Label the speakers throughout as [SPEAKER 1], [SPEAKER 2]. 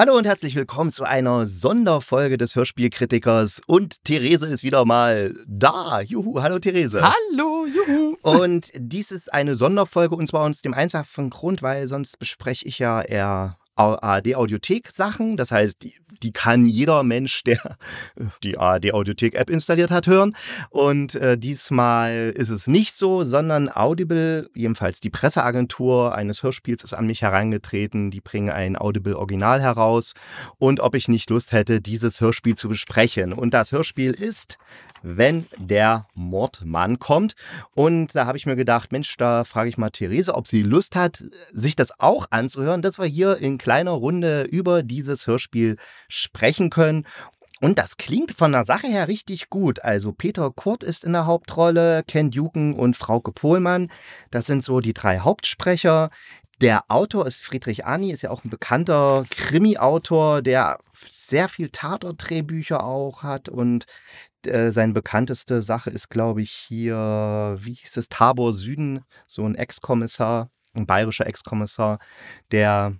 [SPEAKER 1] Hallo und herzlich willkommen zu einer Sonderfolge des Hörspielkritikers. Und Therese ist wieder mal da. Juhu, hallo Therese.
[SPEAKER 2] Hallo, juhu.
[SPEAKER 1] Und dies ist eine Sonderfolge und zwar aus dem einfachen Grund, weil sonst bespreche ich ja eher ARD-Audiothek-Sachen. Das heißt, die, die, kann jeder Mensch, der die ARD-Audiothek-App installiert hat, hören. Und äh, diesmal ist es nicht so, sondern Audible, jedenfalls die Presseagentur eines Hörspiels, ist an mich herangetreten. Die bringen ein Audible-Original heraus. Und ob ich nicht Lust hätte, dieses Hörspiel zu besprechen. Und das Hörspiel ist wenn der Mordmann kommt. Und da habe ich mir gedacht, Mensch, da frage ich mal Therese, ob sie Lust hat, sich das auch anzuhören, dass wir hier in kleiner Runde über dieses Hörspiel sprechen können. Und das klingt von der Sache her richtig gut. Also Peter Kurt ist in der Hauptrolle, Ken Duken und Frauke Pohlmann. Das sind so die drei Hauptsprecher. Der Autor ist Friedrich Ani, ist ja auch ein bekannter Krimi-Autor, der sehr viel Tatort-Drehbücher auch hat und äh, seine bekannteste Sache ist, glaube ich, hier, wie hieß es, Tabor Süden, so ein Ex-Kommissar, ein bayerischer Ex-Kommissar, der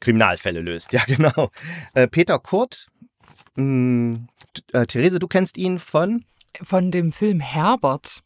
[SPEAKER 1] Kriminalfälle löst. Ja, genau. Äh, Peter Kurt, mh, hm, äh, Therese, du kennst ihn von?
[SPEAKER 2] Von dem Film Herbert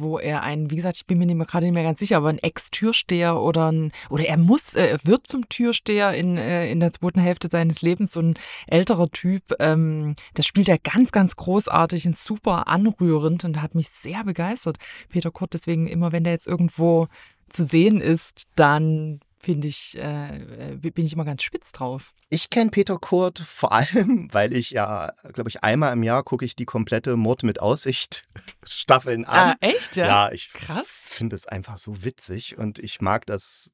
[SPEAKER 2] wo er ein, wie gesagt, ich bin mir nicht mehr, gerade nicht mehr ganz sicher, aber ein Ex-Türsteher oder ein, oder er muss, äh, er wird zum Türsteher in, äh, in der zweiten Hälfte seines Lebens, so ein älterer Typ. Ähm, das spielt er ganz, ganz großartig und super anrührend und hat mich sehr begeistert. Peter Kurt, deswegen immer, wenn der jetzt irgendwo zu sehen ist, dann finde ich, äh, äh, bin ich immer ganz spitz drauf.
[SPEAKER 1] Ich kenne Peter Kurt vor allem, weil ich ja, glaube ich, einmal im Jahr gucke ich die komplette Mord mit Aussicht Staffeln an.
[SPEAKER 2] Ah, echt? Ja,
[SPEAKER 1] ja ich finde es einfach so witzig und ich mag das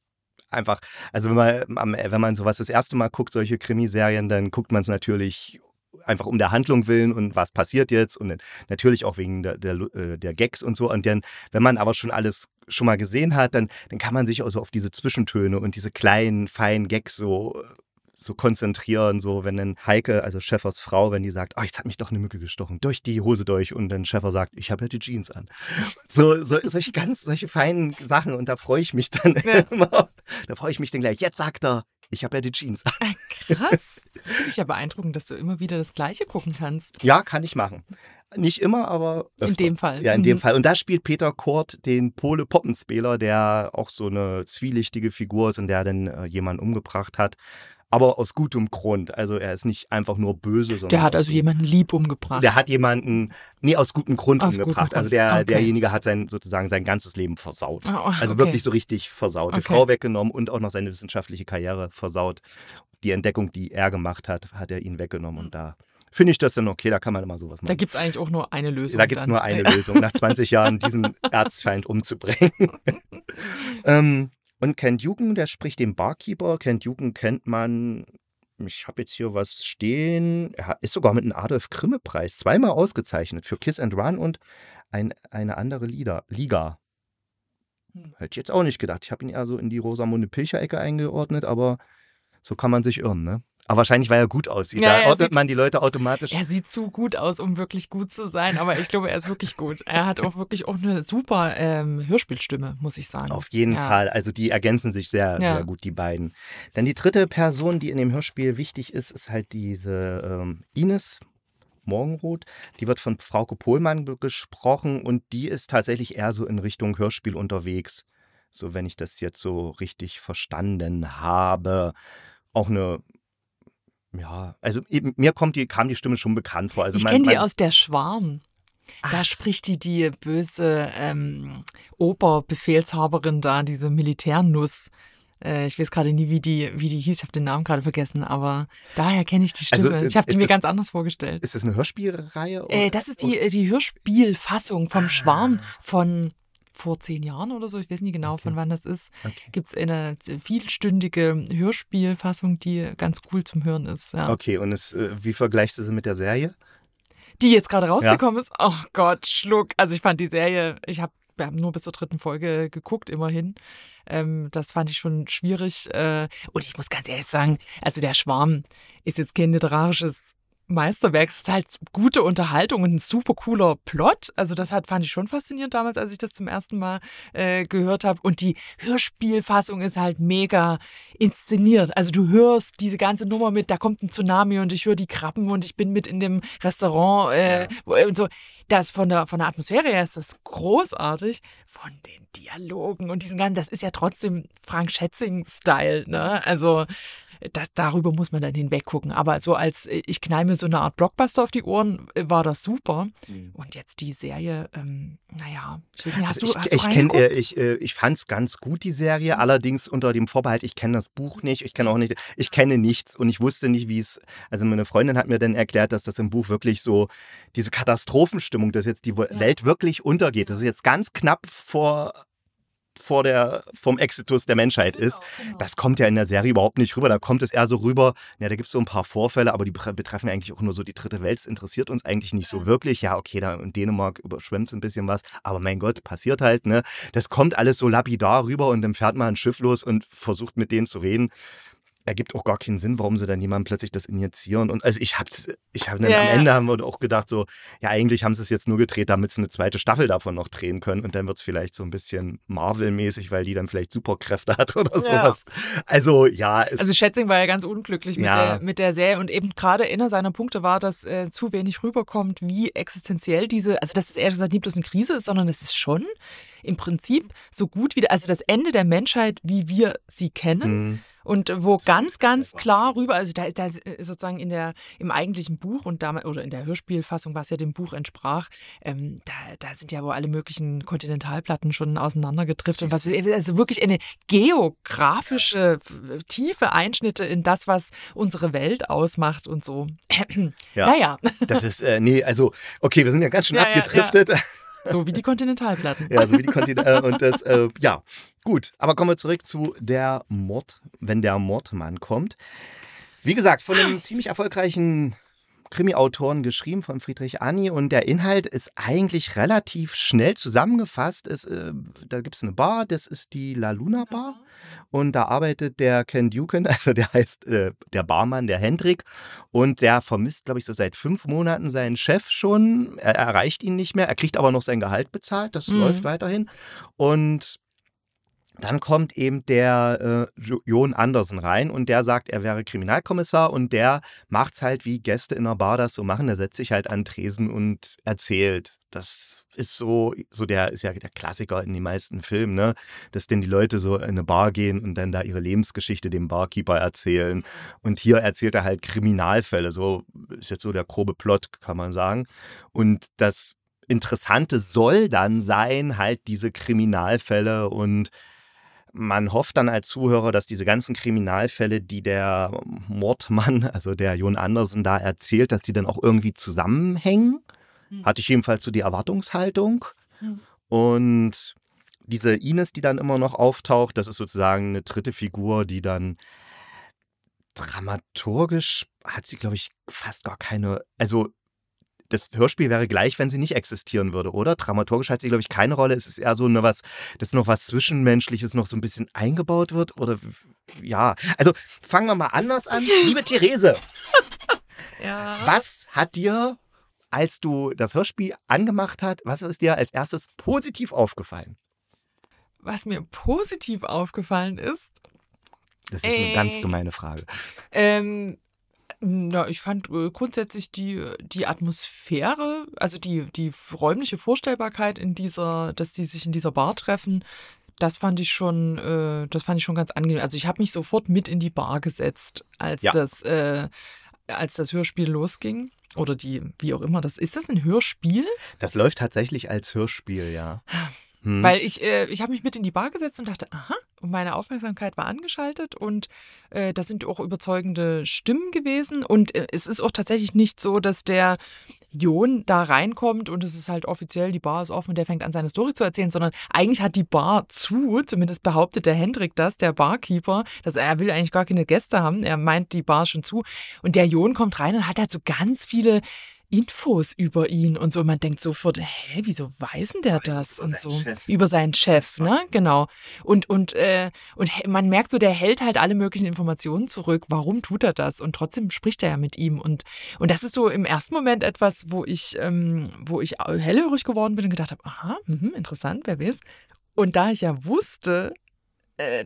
[SPEAKER 1] einfach. Also wenn man, wenn man sowas das erste Mal guckt, solche Krimiserien, dann guckt man es natürlich einfach um der Handlung willen und was passiert jetzt und natürlich auch wegen der, der, äh, der Gags und so. Und dann, wenn man aber schon alles schon mal gesehen hat, dann, dann kann man sich auch so auf diese Zwischentöne und diese kleinen, feinen Gags so so konzentrieren, so wenn dann Heike, also Schäffers Frau, wenn die sagt, oh, jetzt hat mich doch eine Mücke gestochen, durch die Hose durch und dann Schäffer sagt, ich habe ja die Jeans an. So, so solche ganz, solche feinen Sachen und da freue ich mich dann ja. immer. Da freue ich mich dann gleich, jetzt sagt er, ich habe ja die Jeans.
[SPEAKER 2] Äh, krass. Das finde ich ja beeindruckend, dass du immer wieder das Gleiche gucken kannst.
[SPEAKER 1] Ja, kann ich machen. Nicht immer, aber.
[SPEAKER 2] Öfter. In dem Fall.
[SPEAKER 1] Ja, in mhm. dem Fall. Und da spielt Peter Kurt den Pole Poppenspieler, der auch so eine zwielichtige Figur ist und der dann äh, jemanden umgebracht hat aber aus gutem Grund. Also er ist nicht einfach nur böse, sondern.
[SPEAKER 2] Der hat also jemanden lieb umgebracht.
[SPEAKER 1] Der hat jemanden, nee, aus gutem Grund aus umgebracht. Gutem also der, okay. derjenige hat sein, sozusagen sein ganzes Leben versaut. Oh, okay. Also wirklich so richtig versaut. Okay. Die Frau weggenommen und auch noch seine wissenschaftliche Karriere versaut. Die Entdeckung, die er gemacht hat, hat er ihn weggenommen und da finde ich das dann okay, da kann man immer sowas machen.
[SPEAKER 2] Da gibt es eigentlich auch nur eine Lösung.
[SPEAKER 1] Da gibt es nur eine Lösung, nach 20 Jahren diesen Erzfeind umzubringen. ähm, und Ken Dugan, der spricht den Barkeeper. Ken Dugan kennt man, ich habe jetzt hier was stehen, er ist sogar mit einem Adolf-Grimme-Preis zweimal ausgezeichnet für Kiss and Run und ein, eine andere Lieder, Liga. Hm. Hätte ich jetzt auch nicht gedacht. Ich habe ihn eher so in die Rosamunde Pilcher-Ecke eingeordnet, aber so kann man sich irren, ne? Aber wahrscheinlich, weil er gut aussieht. Ja, da ordnet sieht, man die Leute automatisch.
[SPEAKER 2] Er sieht zu gut aus, um wirklich gut zu sein, aber ich glaube, er ist wirklich gut. Er hat auch wirklich auch eine super ähm, Hörspielstimme, muss ich sagen.
[SPEAKER 1] Auf jeden ja. Fall. Also die ergänzen sich sehr, ja. sehr gut, die beiden. Dann die dritte Person, die in dem Hörspiel wichtig ist, ist halt diese ähm, Ines. Morgenroth, die wird von Frauke Pohlmann gesprochen und die ist tatsächlich eher so in Richtung Hörspiel unterwegs. So, wenn ich das jetzt so richtig verstanden habe. Auch eine ja, also mir kommt die, kam die Stimme schon bekannt vor. Also
[SPEAKER 2] ich kenne die aus der Schwarm. Da Ach. spricht die die böse ähm, Oberbefehlshaberin da, diese Militärnuss. Äh, ich weiß gerade nie, wie die, wie die hieß, ich habe den Namen gerade vergessen, aber daher kenne ich die also, Stimme. Also, ich habe die mir das, ganz anders vorgestellt.
[SPEAKER 1] Ist das eine Hörspielreihe?
[SPEAKER 2] Äh, das ist die, die Hörspielfassung vom ah. Schwarm von vor zehn Jahren oder so, ich weiß nicht genau, okay. von wann das ist, okay. gibt es eine vielstündige Hörspielfassung, die ganz cool zum Hören ist. Ja.
[SPEAKER 1] Okay, und es, äh, wie vergleichst du sie mit der Serie?
[SPEAKER 2] Die jetzt gerade rausgekommen ja. ist? Oh Gott, Schluck. Also ich fand die Serie, ich habe wir haben nur bis zur dritten Folge geguckt, immerhin. Ähm, das fand ich schon schwierig. Äh, und ich muss ganz ehrlich sagen, also der Schwarm ist jetzt kein literarisches Meisterwerk. Es ist halt gute Unterhaltung und ein super cooler Plot. Also das hat, fand ich schon faszinierend damals, als ich das zum ersten Mal äh, gehört habe. Und die Hörspielfassung ist halt mega inszeniert. Also du hörst diese ganze Nummer mit, da kommt ein Tsunami und ich höre die Krabben und ich bin mit in dem Restaurant äh, ja. und so. Das von der, von der Atmosphäre her ist das großartig. Von den Dialogen und diesem ganzen, das ist ja trotzdem Frank Schätzing-Style, ne? Also das, darüber muss man dann hinweggucken. Aber so als äh, ich knall mir so eine Art Blockbuster auf die Ohren, äh, war das super. Mhm. Und jetzt die Serie, ähm, naja,
[SPEAKER 1] ich weiß nicht, hast also du, hast ich, du ich, kenn, äh, ich, äh, ich fand es ganz gut, die Serie, mhm. allerdings unter dem Vorbehalt, ich kenne das Buch nicht, ich kenne auch nicht, ich kenne nichts und ich wusste nicht, wie es, also meine Freundin hat mir dann erklärt, dass das im Buch wirklich so, diese Katastrophenstimmung, dass jetzt die ja. Welt wirklich untergeht, das ist jetzt ganz knapp vor vor der, vom Exitus der Menschheit genau, ist. Genau. Das kommt ja in der Serie überhaupt nicht rüber. Da kommt es eher so rüber, ja, da gibt es so ein paar Vorfälle, aber die betreffen eigentlich auch nur so die dritte Welt. Das interessiert uns eigentlich nicht so wirklich. Ja, okay, da in Dänemark überschwemmt es ein bisschen was, aber mein Gott, passiert halt, ne? Das kommt alles so lapidar rüber und dann fährt mal ein Schiff los und versucht mit denen zu reden ergibt auch gar keinen Sinn, warum sie dann jemandem plötzlich das injizieren. Und also ich habe ich hab dann ja, am Ende haben wir auch gedacht, so, ja, eigentlich haben sie es jetzt nur gedreht, damit sie eine zweite Staffel davon noch drehen können. Und dann wird es vielleicht so ein bisschen Marvel-mäßig, weil die dann vielleicht Superkräfte hat oder ja. sowas. Also ja.
[SPEAKER 2] also Schätzing war ja ganz unglücklich mit, ja. der, mit der Serie. Und eben gerade einer seiner Punkte war, dass äh, zu wenig rüberkommt, wie existenziell diese, also dass es ehrlich gesagt nicht bloß eine Krise ist, sondern es ist schon im Prinzip so gut wie, also das Ende der Menschheit, wie wir sie kennen. Mhm und wo ganz, ganz klar rüber, also da, da sozusagen in der, im eigentlichen Buch und damals, oder in der Hörspielfassung, was ja dem Buch entsprach, ähm, da, da sind ja wohl alle möglichen Kontinentalplatten schon auseinandergedriftet und was, also wirklich eine geografische, tiefe Einschnitte in das, was unsere Welt ausmacht und so.
[SPEAKER 1] Ja, naja. Das ist, äh, nee, also, okay, wir sind ja ganz schön ja, abgedriftet. Ja, ja.
[SPEAKER 2] So wie die Kontinentalplatten.
[SPEAKER 1] Ja, so wie die Kontinentalplatten. Äh, und das, äh, ja, gut. Aber kommen wir zurück zu der Mord, wenn der Mordmann kommt. Wie gesagt, von einem ziemlich erfolgreichen Krimi-Autoren geschrieben, von Friedrich Anni. Und der Inhalt ist eigentlich relativ schnell zusammengefasst. Es, äh, da gibt es eine Bar, das ist die La Luna Bar. Und da arbeitet der Ken Duken, also der heißt äh, der Barmann, der Hendrik. Und der vermisst, glaube ich, so seit fünf Monaten seinen Chef schon. Er erreicht ihn nicht mehr. Er kriegt aber noch sein Gehalt bezahlt. Das mhm. läuft weiterhin. Und dann kommt eben der äh, Jon Andersen rein und der sagt, er wäre Kriminalkommissar und der macht's halt wie Gäste in einer Bar das so machen. Der setzt sich halt an Tresen und erzählt. Das ist so, so der ist ja der Klassiker in den meisten Filmen, ne? Dass denn die Leute so in eine Bar gehen und dann da ihre Lebensgeschichte dem Barkeeper erzählen. Und hier erzählt er halt Kriminalfälle. So ist jetzt so der grobe Plot, kann man sagen. Und das Interessante soll dann sein, halt diese Kriminalfälle und man hofft dann als Zuhörer, dass diese ganzen Kriminalfälle, die der Mordmann, also der Jon Andersen da erzählt, dass die dann auch irgendwie zusammenhängen. Hm. Hatte ich jedenfalls so die Erwartungshaltung. Hm. Und diese Ines, die dann immer noch auftaucht, das ist sozusagen eine dritte Figur, die dann dramaturgisch hat sie, glaube ich, fast gar keine, also das Hörspiel wäre gleich, wenn sie nicht existieren würde, oder? Dramaturgisch hat sie, glaube ich, keine Rolle. Es ist eher so eine was, dass noch was Zwischenmenschliches noch so ein bisschen eingebaut wird. Oder ja. Also fangen wir mal anders an. Liebe Therese, ja. was hat dir, als du das Hörspiel angemacht hast, was ist dir als erstes positiv aufgefallen?
[SPEAKER 2] Was mir positiv aufgefallen ist.
[SPEAKER 1] Das ist äh, eine ganz gemeine Frage.
[SPEAKER 2] Ähm, na, ich fand äh, grundsätzlich die, die Atmosphäre, also die, die räumliche Vorstellbarkeit in dieser, dass die sich in dieser Bar treffen, das fand ich schon, äh, das fand ich schon ganz angenehm. Also ich habe mich sofort mit in die Bar gesetzt, als ja. das, äh, als das Hörspiel losging. Oder die, wie auch immer das. Ist das ein Hörspiel?
[SPEAKER 1] Das läuft tatsächlich als Hörspiel, ja.
[SPEAKER 2] Hm. Weil ich, äh, ich habe mich mit in die Bar gesetzt und dachte, aha, und meine Aufmerksamkeit war angeschaltet und äh, das sind auch überzeugende Stimmen gewesen. Und äh, es ist auch tatsächlich nicht so, dass der Jon da reinkommt und es ist halt offiziell, die Bar ist offen und der fängt an, seine Story zu erzählen, sondern eigentlich hat die Bar zu, zumindest behauptet der Hendrik das, der Barkeeper, dass er will eigentlich gar keine Gäste haben. Er meint, die Bar schon zu. Und der Jon kommt rein und hat halt so ganz viele Infos über ihn und so. Man denkt sofort, hä, wieso weiß denn der das und so
[SPEAKER 1] Chef.
[SPEAKER 2] über seinen Chef, ne? Genau. Und und äh, und man merkt so, der hält halt alle möglichen Informationen zurück. Warum tut er das? Und trotzdem spricht er ja mit ihm und und das ist so im ersten Moment etwas, wo ich ähm, wo ich hellhörig geworden bin und gedacht habe, aha, mhm, interessant, wer weiß. Und da ich ja wusste,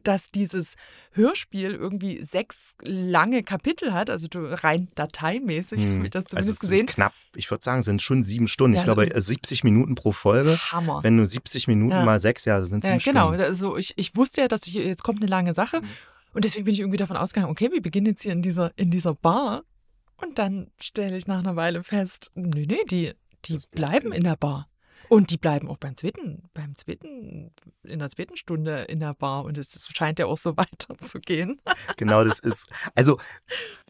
[SPEAKER 2] dass dieses Hörspiel irgendwie sechs lange Kapitel hat, also rein dateimäßig habe ich das
[SPEAKER 1] also
[SPEAKER 2] zumindest
[SPEAKER 1] es sind
[SPEAKER 2] gesehen.
[SPEAKER 1] knapp, ich würde sagen, sind schon sieben Stunden.
[SPEAKER 2] Ja,
[SPEAKER 1] ich glaube, äh, 70 Minuten pro Folge.
[SPEAKER 2] Hammer.
[SPEAKER 1] Wenn du 70 Minuten
[SPEAKER 2] Ja.
[SPEAKER 1] mal sechs, ja, das sind
[SPEAKER 2] Ja,
[SPEAKER 1] sieben
[SPEAKER 2] genau.
[SPEAKER 1] Stunden.
[SPEAKER 2] Also ich, ich wusste ja, dass ich, jetzt kommt eine lange Sache. Und deswegen bin ich irgendwie davon ausgegangen, okay, wir beginnen jetzt hier in dieser, in dieser Bar. Und dann stelle ich nach einer Weile fest, nee, nee, die, die bleiben in der Bar. Und die bleiben auch beim zweiten, beim zweiten, in der zweiten Stunde in der Bar. Und es scheint ja auch so weiterzugehen.
[SPEAKER 1] Genau, das ist. Also,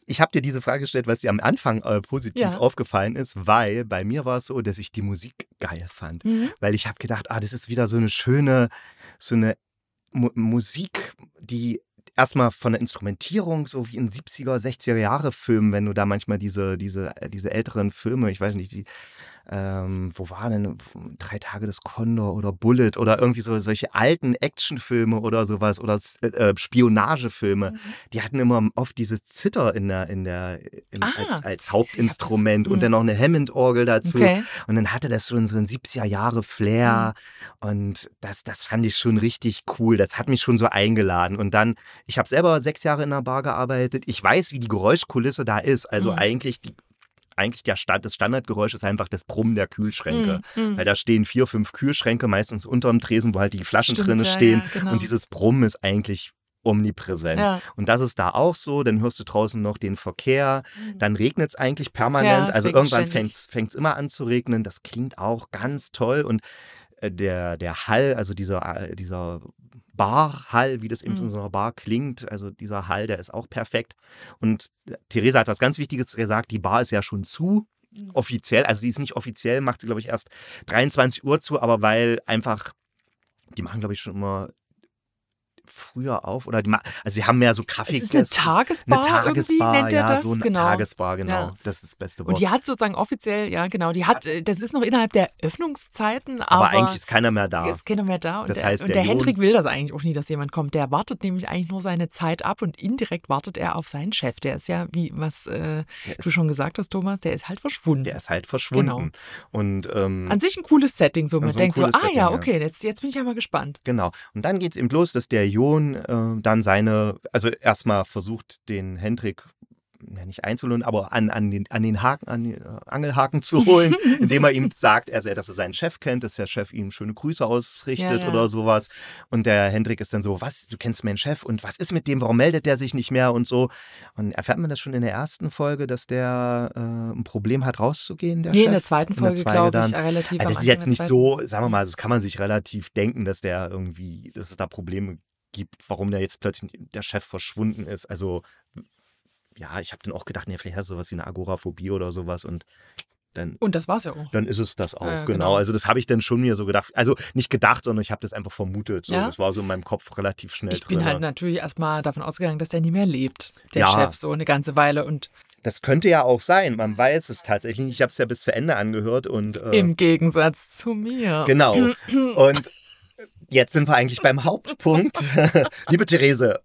[SPEAKER 1] ich habe dir diese Frage gestellt, was dir am Anfang äh, positiv
[SPEAKER 2] Ja.
[SPEAKER 1] aufgefallen ist, weil bei mir war es so, dass ich die Musik geil fand.
[SPEAKER 2] Mhm.
[SPEAKER 1] Weil ich habe gedacht, ah, das ist wieder so eine schöne, so eine Mu Musik, die erstmal von der Instrumentierung, so wie in 70er, 60er Jahre Filmen, wenn du da manchmal diese, diese, äh, diese älteren Filme, ich weiß nicht, die, ähm, wo war denn Drei Tage des Kondor oder Bullet oder irgendwie so solche alten Actionfilme oder sowas oder äh, Spionagefilme,
[SPEAKER 2] Mhm.
[SPEAKER 1] die hatten immer oft dieses Zitter in der, in der, in,
[SPEAKER 2] Ah,
[SPEAKER 1] als, als
[SPEAKER 2] das-
[SPEAKER 1] Hauptinstrument
[SPEAKER 2] mhm.
[SPEAKER 1] und dann noch eine Hammond-Orgel dazu.
[SPEAKER 2] Okay.
[SPEAKER 1] Und dann hatte das schon so ein 70er Jahre Flair und das, das fand ich schon richtig cool. Das hat mich schon so eingeladen. Und dann, ich habe selber sechs Jahre in einer Bar gearbeitet. Ich weiß, wie die Geräuschkulisse da ist. Also
[SPEAKER 2] Mhm.
[SPEAKER 1] eigentlich, die, eigentlich der Stand, das Standardgeräusch ist einfach das Brummen der Kühlschränke.
[SPEAKER 2] Mhm.
[SPEAKER 1] Weil da stehen vier, fünf Kühlschränke, meistens unterm Tresen, wo halt die Flaschen
[SPEAKER 2] Stimmt,
[SPEAKER 1] drin
[SPEAKER 2] ja,
[SPEAKER 1] stehen.
[SPEAKER 2] ja, genau.
[SPEAKER 1] Und dieses Brummen ist eigentlich omnipräsent.
[SPEAKER 2] Ja.
[SPEAKER 1] Und das ist da auch so. Dann hörst du draußen noch den Verkehr. Dann regnet es eigentlich permanent. also irgendwann fängt es immer an zu regnen. Das klingt auch ganz toll. Und äh, der, der Hall, also dieser, äh, dieser Barhall, wie das eben
[SPEAKER 2] Mhm.
[SPEAKER 1] in so einer Bar klingt, also dieser Hall, der ist auch perfekt. Und äh, Theresa hat was ganz Wichtiges gesagt, die Bar ist ja schon zu.
[SPEAKER 2] Mhm.
[SPEAKER 1] Offiziell, also sie ist nicht offiziell, macht sie, glaube ich, erst 23 Uhr zu, aber weil einfach, die machen, glaube ich, schon immer früher auf oder die also sie haben mehr so Kaffee
[SPEAKER 2] Es ist eine Tagesbar, irgendwie, nennt er
[SPEAKER 1] ja,
[SPEAKER 2] das.
[SPEAKER 1] so eine
[SPEAKER 2] genau.
[SPEAKER 1] Tagesbar, genau.
[SPEAKER 2] Ja.
[SPEAKER 1] Das ist das beste Wort.
[SPEAKER 2] Und die hat sozusagen offiziell, ja genau, die hat, äh, das ist noch innerhalb der Öffnungszeiten, aber,
[SPEAKER 1] aber, eigentlich ist keiner mehr da.
[SPEAKER 2] ist keiner mehr da. Und,
[SPEAKER 1] Das
[SPEAKER 2] der,
[SPEAKER 1] heißt,
[SPEAKER 2] und
[SPEAKER 1] der
[SPEAKER 2] der Hendrik will das eigentlich auch nie, dass jemand kommt. Der wartet nämlich eigentlich nur seine Zeit ab und indirekt wartet er auf seinen Chef. Der ist ja, wie was äh,
[SPEAKER 1] Der
[SPEAKER 2] du schon gesagt hast, Thomas, der ist halt verschwunden.
[SPEAKER 1] Der ist halt verschwunden. Und ähm,
[SPEAKER 2] An sich ein cooles Setting, so man
[SPEAKER 1] ein
[SPEAKER 2] denkt so, ah
[SPEAKER 1] Setting,
[SPEAKER 2] ja, okay, jetzt, jetzt bin ich ja mal gespannt.
[SPEAKER 1] Genau. Und dann geht es eben los, dass der Jon äh, dann seine, also erstmal versucht, den Hendrik nicht einzulullen, aber an, an, den, an den Haken, an den äh, Angelhaken zu holen, indem er ihm sagt, also, dass er seinen Chef kennt, dass der Chef ihm schöne Grüße ausrichtet
[SPEAKER 2] Ja, ja.
[SPEAKER 1] oder sowas. Und der Hendrik ist dann so, was, du kennst meinen Chef und was ist mit dem, warum meldet der sich nicht mehr und so. Und erfährt man das schon in der ersten Folge, dass der äh, ein Problem hat, rauszugehen, der
[SPEAKER 2] Nee,
[SPEAKER 1] Chef?
[SPEAKER 2] in der zweiten Folge, glaube ich,
[SPEAKER 1] dann.
[SPEAKER 2] relativ
[SPEAKER 1] Also das ist jetzt nicht so, sagen wir mal, das kann man sich relativ denken, dass der irgendwie, dass es da Probleme gibt, warum der jetzt plötzlich der Chef verschwunden ist. Also ja, ich habe dann auch gedacht, nee, vielleicht hast du sowas wie eine Agoraphobie oder sowas und dann,
[SPEAKER 2] Und das war's ja auch.
[SPEAKER 1] dann ist es das auch,
[SPEAKER 2] Ja,
[SPEAKER 1] genau.
[SPEAKER 2] genau.
[SPEAKER 1] Also das habe ich dann schon mir so gedacht, also nicht gedacht, sondern ich habe das einfach vermutet. So,
[SPEAKER 2] Ja?
[SPEAKER 1] Das war so in meinem Kopf relativ schnell
[SPEAKER 2] Ich bin
[SPEAKER 1] drin.
[SPEAKER 2] halt natürlich erstmal davon ausgegangen, dass der nie mehr lebt, der
[SPEAKER 1] Ja.
[SPEAKER 2] Chef, so eine ganze Weile. Und
[SPEAKER 1] Das könnte ja auch sein, man weiß es tatsächlich. Ich habe es ja bis zu Ende angehört und äh,
[SPEAKER 2] im Gegensatz zu mir.
[SPEAKER 1] Genau. Und jetzt sind wir eigentlich beim Hauptpunkt. Liebe Therese,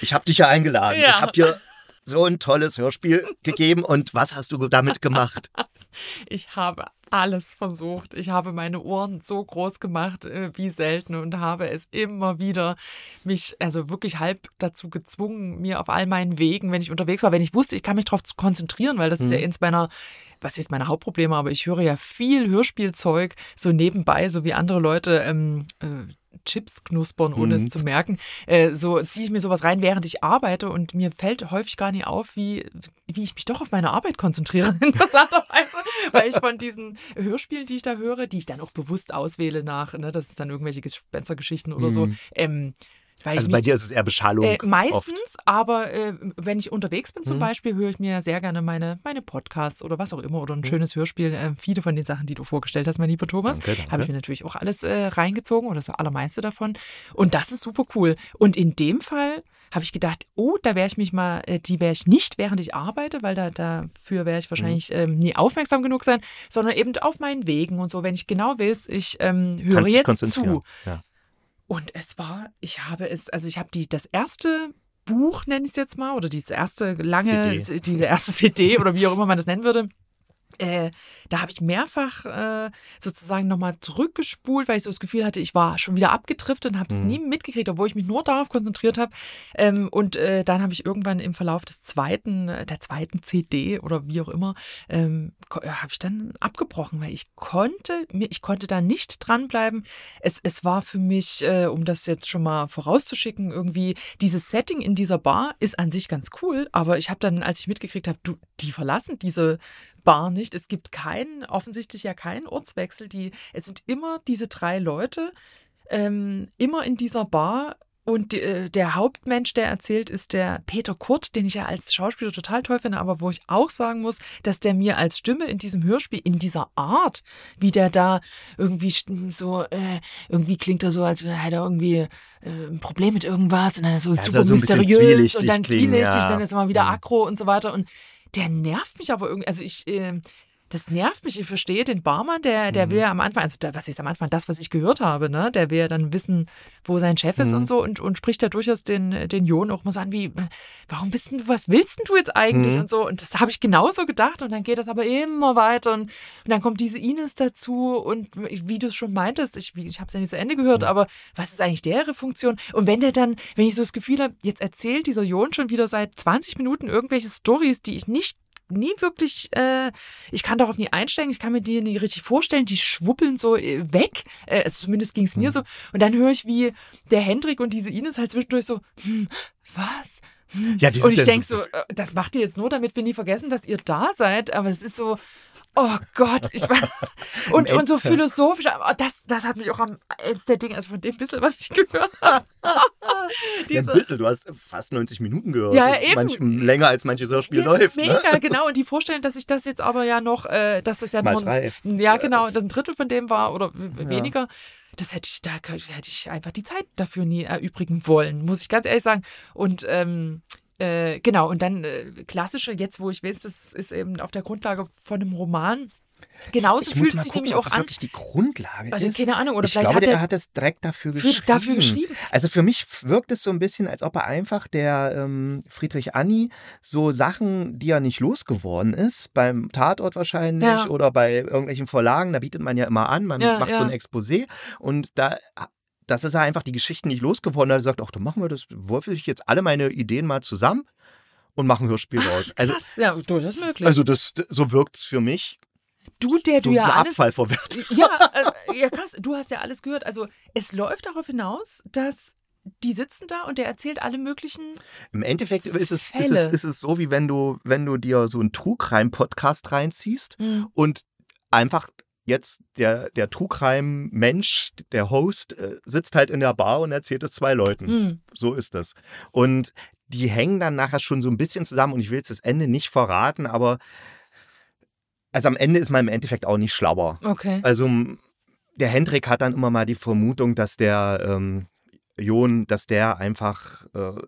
[SPEAKER 1] ich habe dich ja eingeladen.
[SPEAKER 2] Ja.
[SPEAKER 1] Ich habe dir so ein tolles Hörspiel gegeben und was hast du damit gemacht?
[SPEAKER 2] Ich habe alles versucht. Ich habe meine Ohren so groß gemacht äh, wie selten und habe es immer wieder mich, also wirklich halb dazu gezwungen, mir auf all meinen Wegen, wenn ich unterwegs war, wenn ich wusste, ich kann mich darauf konzentrieren, weil das ist ja
[SPEAKER 1] Mhm.
[SPEAKER 2] eins meiner, was ist meine Hauptprobleme, aber ich höre ja viel Hörspielzeug so nebenbei, so wie andere Leute ähm, äh, Chips knuspern, ohne
[SPEAKER 1] Mhm.
[SPEAKER 2] es zu merken. Äh, so ziehe ich mir sowas rein, während ich arbeite und mir fällt häufig gar nicht auf, wie, wie ich mich doch auf meine Arbeit konzentriere, interessanterweise, weil ich von diesen Hörspielen, die ich da höre, die ich dann auch bewusst auswähle nach, ne, das ist dann irgendwelche Gespenstergeschichten oder so,
[SPEAKER 1] Mhm.
[SPEAKER 2] ähm, weil
[SPEAKER 1] Also bei dir ist es eher Beschallung.
[SPEAKER 2] äh,
[SPEAKER 1] oft.
[SPEAKER 2] meistens, aber äh, wenn ich unterwegs bin zum
[SPEAKER 1] Mhm.
[SPEAKER 2] Beispiel, höre ich mir sehr gerne meine, meine Podcasts oder was auch immer oder ein schönes Hörspiel. Äh, viele von den Sachen, die du vorgestellt hast, mein lieber Thomas, habe ich mir natürlich auch alles äh, reingezogen oder das allermeiste davon. Und das ist super cool. Und in dem Fall habe ich gedacht, oh, da wäre ich mich mal, äh, die wäre ich nicht, während ich arbeite, weil da dafür wäre ich wahrscheinlich ähm, nie aufmerksam genug sein, sondern eben auf meinen Wegen und so, wenn ich genau weiß, ich ähm, höre
[SPEAKER 1] Kannst
[SPEAKER 2] jetzt zu.
[SPEAKER 1] Ja.
[SPEAKER 2] Und es war, ich habe es, also ich habe die das erste Buch, nenne ich es jetzt mal, oder diese erste lange,
[SPEAKER 1] CD.
[SPEAKER 2] diese erste CD oder wie auch immer man das nennen würde. Äh, da habe ich mehrfach äh, sozusagen nochmal zurückgespult, weil ich so das Gefühl hatte, ich war schon wieder abgedriftet und habe es
[SPEAKER 1] Mhm.
[SPEAKER 2] nie mitgekriegt, obwohl ich mich nur darauf konzentriert habe. Ähm, und äh, dann habe ich irgendwann im Verlauf des zweiten, äh, der zweiten CD oder wie auch immer, ähm, habe ich dann abgebrochen, weil ich konnte, ich konnte da nicht dranbleiben. Es, es war für mich, äh, um das jetzt schon mal vorauszuschicken, irgendwie, dieses Setting in dieser Bar ist an sich ganz cool, aber ich habe dann, als ich mitgekriegt habe, du, die verlassen diese Bar nicht. Es gibt keinen, offensichtlich ja keinen Ortswechsel. Die, es sind immer diese drei Leute, ähm, immer in dieser Bar. Und äh, der Hauptmensch, der erzählt, ist der Peter Kurt, den ich ja als Schauspieler total toll finde, aber wo ich auch sagen muss, dass der mir als Stimme in diesem Hörspiel, in dieser Art, wie der da irgendwie so, äh, irgendwie klingt er so, als hätte er irgendwie äh, ein Problem mit irgendwas und dann ist er so
[SPEAKER 1] Ja,
[SPEAKER 2] super
[SPEAKER 1] soll so ein bisschen
[SPEAKER 2] mysteriös und dann zwielichtig,
[SPEAKER 1] ja.
[SPEAKER 2] dann ist er mal wieder aggro und so weiter. Und der nervt mich aber irgendwie, also ich, äh, das nervt mich. Ich verstehe den Barmann, der, der
[SPEAKER 1] Mhm.
[SPEAKER 2] will ja am Anfang, also da, was ist am Anfang, das, was ich gehört habe, ne? Der will ja dann wissen, wo sein Chef ist
[SPEAKER 1] Mhm.
[SPEAKER 2] und so und, und spricht ja durchaus den, den Jon auch mal so an, wie, warum bist denn du, was willst denn du jetzt eigentlich
[SPEAKER 1] Mhm.
[SPEAKER 2] und so. Und das habe ich genauso gedacht und dann geht das aber immer weiter und, und dann kommt diese Ines dazu und wie du es schon meintest, ich, ich habe es ja nicht zu Ende gehört,
[SPEAKER 1] Mhm.
[SPEAKER 2] aber was ist eigentlich deren Funktion? Und wenn der dann, wenn ich so das Gefühl habe, jetzt erzählt dieser Jon schon wieder seit 20 Minuten irgendwelche Stories, die ich nicht nie wirklich, äh, ich kann darauf nie einsteigen, ich kann mir die nie richtig vorstellen, die schwuppeln so äh, weg, äh, also zumindest ging es mir so. Und dann höre ich, wie der Hendrik und diese Ines halt zwischendurch so, hm, was? Hm.
[SPEAKER 1] Ja, die
[SPEAKER 2] und
[SPEAKER 1] sind
[SPEAKER 2] ich
[SPEAKER 1] dann
[SPEAKER 2] denke
[SPEAKER 1] so-
[SPEAKER 2] so, äh, das macht ihr jetzt nur, damit wir nie vergessen, dass ihr da seid, aber es ist so, oh Gott, ich war, und, und so philosophisch, das, das hat mich auch am eins der Dinge, also von dem bisschen, was ich gehört habe.
[SPEAKER 1] Ja, ein
[SPEAKER 2] Diese-
[SPEAKER 1] bisschen, du hast fast 90 Minuten gehört.
[SPEAKER 2] Ja,
[SPEAKER 1] das
[SPEAKER 2] eben.
[SPEAKER 1] manch, länger als manches Hörspiel
[SPEAKER 2] Ja,
[SPEAKER 1] läuft. Ne?
[SPEAKER 2] Mega, genau. Und die Vorstellung, dass ich das jetzt aber ja noch, äh, dass das ja
[SPEAKER 1] Mal
[SPEAKER 2] nur,
[SPEAKER 1] drei.
[SPEAKER 2] Ja, genau, dass ein Drittel von dem war oder w- weniger. Das hätte ich, da hätte ich einfach die Zeit dafür nie erübrigen wollen, muss ich ganz ehrlich sagen. Und ähm, äh, genau, und dann äh, klassische, jetzt wo ich weiß, das ist eben auf der Grundlage von einem Roman. Genauso
[SPEAKER 1] Ich
[SPEAKER 2] fühlt es sich
[SPEAKER 1] gucken,
[SPEAKER 2] nämlich auch
[SPEAKER 1] das
[SPEAKER 2] an.
[SPEAKER 1] wirklich die Grundlage
[SPEAKER 2] Also,
[SPEAKER 1] ist.
[SPEAKER 2] keine Ahnung, oder
[SPEAKER 1] ich
[SPEAKER 2] vielleicht
[SPEAKER 1] glaube,
[SPEAKER 2] hat
[SPEAKER 1] der
[SPEAKER 2] er
[SPEAKER 1] hat es direkt dafür
[SPEAKER 2] für,
[SPEAKER 1] geschrieben.
[SPEAKER 2] dafür geschrieben.
[SPEAKER 1] Also für mich wirkt es so ein bisschen, als ob er einfach der ähm, Friedrich Anni so Sachen, die er nicht losgeworden ist, beim Tatort wahrscheinlich
[SPEAKER 2] Ja.
[SPEAKER 1] oder bei irgendwelchen Verlagen, da bietet man ja immer an, man
[SPEAKER 2] Ja,
[SPEAKER 1] macht
[SPEAKER 2] ja.
[SPEAKER 1] so ein Exposé und da das ist er einfach die Geschichten nicht losgeworden. Er sagt, ach, dann machen wir das, würfel ich jetzt alle meine Ideen mal zusammen und machen ein Hörspiel raus. Also,
[SPEAKER 2] Krass, ja, durchaus möglich.
[SPEAKER 1] also das, so wirkt es für mich.
[SPEAKER 2] du, der
[SPEAKER 1] So
[SPEAKER 2] du ja alles. Ja, äh, ja, krass. Du hast ja alles gehört. Also, es läuft darauf hinaus, dass die sitzen da und der erzählt alle möglichen.
[SPEAKER 1] Im Endeffekt ist es, ist, es, ist es so, wie wenn du, wenn du dir so einen Trugreim-Podcast reinziehst und einfach jetzt der, der Trugreim-Mensch, der Host, äh, sitzt halt in der Bar und erzählt es zwei Leuten.
[SPEAKER 2] Hm.
[SPEAKER 1] So ist das. Und die hängen dann nachher schon so ein bisschen zusammen und ich will jetzt das Ende nicht verraten, aber also am Ende ist man im Endeffekt auch nicht schlauer.
[SPEAKER 2] Okay.
[SPEAKER 1] Also der Hendrik hat dann immer mal die Vermutung, dass der ähm, Jon, dass der einfach äh,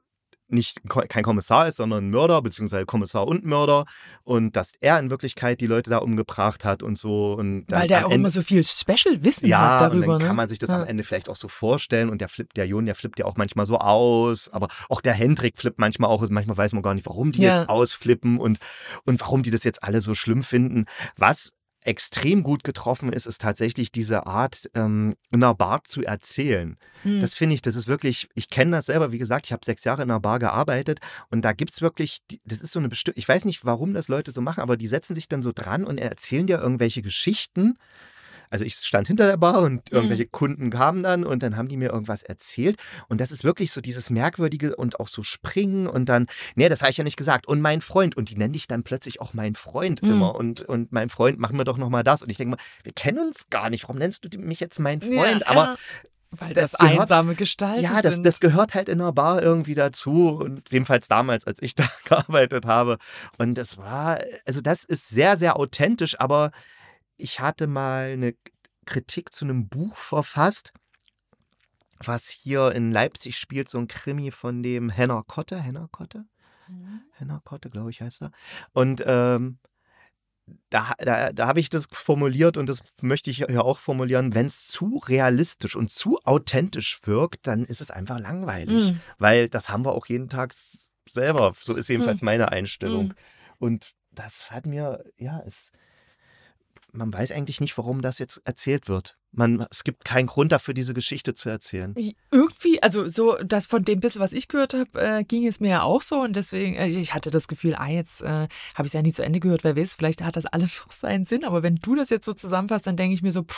[SPEAKER 1] nicht kein Kommissar ist, sondern ein Mörder, beziehungsweise Kommissar und Mörder und dass er in Wirklichkeit die Leute da umgebracht hat und so. Und
[SPEAKER 2] Weil der auch
[SPEAKER 1] Ende-
[SPEAKER 2] immer so viel Special-Wissen
[SPEAKER 1] ja,
[SPEAKER 2] hat darüber.
[SPEAKER 1] und dann kann
[SPEAKER 2] ne?
[SPEAKER 1] man sich das
[SPEAKER 2] ja.
[SPEAKER 1] am Ende vielleicht auch so vorstellen und der flippt, der Jon, der flippt ja auch manchmal so aus, aber auch der Hendrik flippt manchmal auch, manchmal weiß man gar nicht, warum die
[SPEAKER 2] Ja.
[SPEAKER 1] jetzt ausflippen und, und warum die das jetzt alle so schlimm finden. Was extrem gut getroffen ist, ist tatsächlich diese Art, ähm, in einer Bar zu erzählen.
[SPEAKER 2] Hm.
[SPEAKER 1] Das finde ich, das ist wirklich, ich kenne das selber, wie gesagt, ich habe sechs Jahre in einer Bar gearbeitet und da gibt es wirklich, das ist so eine bestimmte, ich weiß nicht, warum das Leute so machen, aber die setzen sich dann so dran und erzählen dir irgendwelche Geschichten. Also ich stand hinter der Bar und
[SPEAKER 2] Mhm.
[SPEAKER 1] irgendwelche Kunden kamen dann und dann haben die mir irgendwas erzählt und das ist wirklich so dieses merkwürdige und auch so springen und dann, nee, das habe ich ja nicht gesagt und mein Freund und die nenne ich dann plötzlich auch mein Freund
[SPEAKER 2] Mhm.
[SPEAKER 1] immer und, und mein Freund, machen wir doch nochmal das und ich denke mal, wir kennen uns gar nicht, warum nennst du mich jetzt mein Freund?
[SPEAKER 2] Ja,
[SPEAKER 1] aber
[SPEAKER 2] ja. Weil das,
[SPEAKER 1] das gehört-
[SPEAKER 2] einsame Gestalten
[SPEAKER 1] ja, das, das gehört halt in einer Bar irgendwie dazu und jedenfalls damals, als ich da gearbeitet habe. Und das war, also das ist sehr, sehr authentisch, aber ich hatte mal eine Kritik zu einem Buch verfasst was hier in Leipzig spielt, so ein Krimi von dem Henner Kotte. Henner Kotte?
[SPEAKER 2] Mhm.
[SPEAKER 1] Henner Kotte, glaube ich, heißt er. Und ähm, da, da, da habe ich das formuliert und das möchte ich hier auch formulieren, wenn es zu realistisch und zu authentisch wirkt, dann ist es einfach langweilig.
[SPEAKER 2] Mhm.
[SPEAKER 1] Weil das haben wir auch jeden Tag selber. So ist jedenfalls
[SPEAKER 2] Mhm.
[SPEAKER 1] meine Einstellung.
[SPEAKER 2] Mhm.
[SPEAKER 1] Und das hat mir, ja, es, man weiß eigentlich nicht, warum das jetzt erzählt wird. Man, es gibt keinen Grund dafür, diese Geschichte zu erzählen.
[SPEAKER 2] Irgendwie, also so, das von dem bisschen, was ich gehört habe, äh, ging es mir ja auch so und deswegen, äh, ich hatte das Gefühl, ah, jetzt äh, habe ich es ja nie zu Ende gehört, wer weiß, vielleicht hat das alles auch seinen Sinn, aber wenn du das jetzt so zusammenfasst, dann denke ich mir so, puh,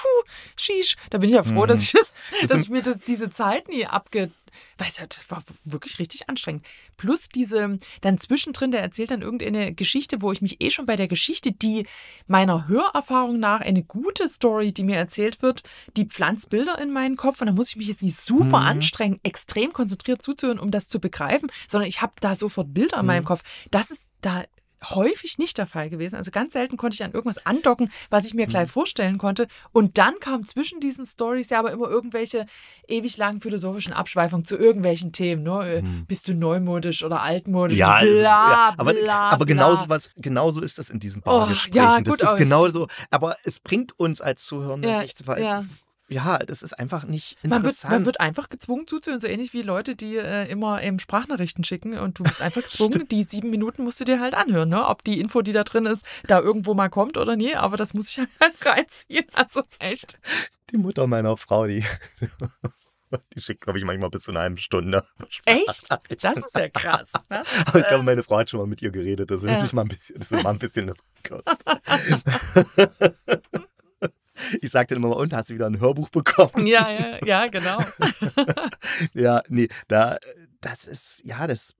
[SPEAKER 2] shish, da bin ich ja froh,
[SPEAKER 1] Mhm.
[SPEAKER 2] dass ich, das,
[SPEAKER 1] Das
[SPEAKER 2] dass ich mir das, diese Zeit nie abge... Weißt du, das war wirklich richtig anstrengend. Plus diese, dann zwischendrin, der erzählt dann irgendeine Geschichte, wo ich mich eh schon bei der Geschichte, die meiner Hörerfahrung nach eine gute Story, die mir erzählt wird, die pflanzt Bilder in meinen Kopf und dann muss ich mich jetzt nicht super
[SPEAKER 1] Mhm.
[SPEAKER 2] anstrengen, extrem konzentriert zuzuhören, um das zu begreifen, sondern ich habe da sofort Bilder in meinem
[SPEAKER 1] Mhm.
[SPEAKER 2] Kopf. Das ist da häufig nicht der Fall gewesen. Also ganz selten konnte ich an irgendwas andocken, was ich mir
[SPEAKER 1] Mhm.
[SPEAKER 2] gleich vorstellen konnte. Und dann kam zwischen diesen Stories ja aber immer irgendwelche ewig langen philosophischen Abschweifungen zu irgendwelchen Themen. Ne? Äh, Bist du neumodisch oder altmodisch?
[SPEAKER 1] Mhm. Ja,
[SPEAKER 2] bla,
[SPEAKER 1] also, ja aber,
[SPEAKER 2] bla,
[SPEAKER 1] aber
[SPEAKER 2] bla.
[SPEAKER 1] genauso, was, genauso ist das in diesen
[SPEAKER 2] Oh,
[SPEAKER 1] Bargesprächen.
[SPEAKER 2] ja,
[SPEAKER 1] das
[SPEAKER 2] gut,
[SPEAKER 1] ist genauso. Aber es bringt uns als Zuhörende
[SPEAKER 2] Ja,
[SPEAKER 1] nichts, weil
[SPEAKER 2] ja.
[SPEAKER 1] Ja, das ist einfach nicht
[SPEAKER 2] Man wird,
[SPEAKER 1] interessant.
[SPEAKER 2] man wird einfach gezwungen zuzuhören, so ähnlich wie Leute, die äh, immer eben Sprachnachrichten schicken und du bist einfach gezwungen, die sieben Minuten musst du dir halt anhören, ne? Ob die Info, die da drin ist, da irgendwo mal kommt oder nie, aber das muss ich halt reinziehen. Also echt.
[SPEAKER 1] Die Mutter meiner Frau, die, die schickt, glaube ich, manchmal bis zu einer halben Stunde.
[SPEAKER 2] Echt? Das ist ja krass. Das ist,
[SPEAKER 1] Aber ich glaube,
[SPEAKER 2] äh,
[SPEAKER 1] meine Frau hat schon mal mit ihr geredet, dass
[SPEAKER 2] Ja.
[SPEAKER 1] sich mal ein bisschen, das ist mal ein bisschen das gekürzt. Ich sagte immer, und hast du wieder ein Hörbuch bekommen?
[SPEAKER 2] ja, ja, ja, genau.
[SPEAKER 1] Ja, nee, da, das ist, ja, das,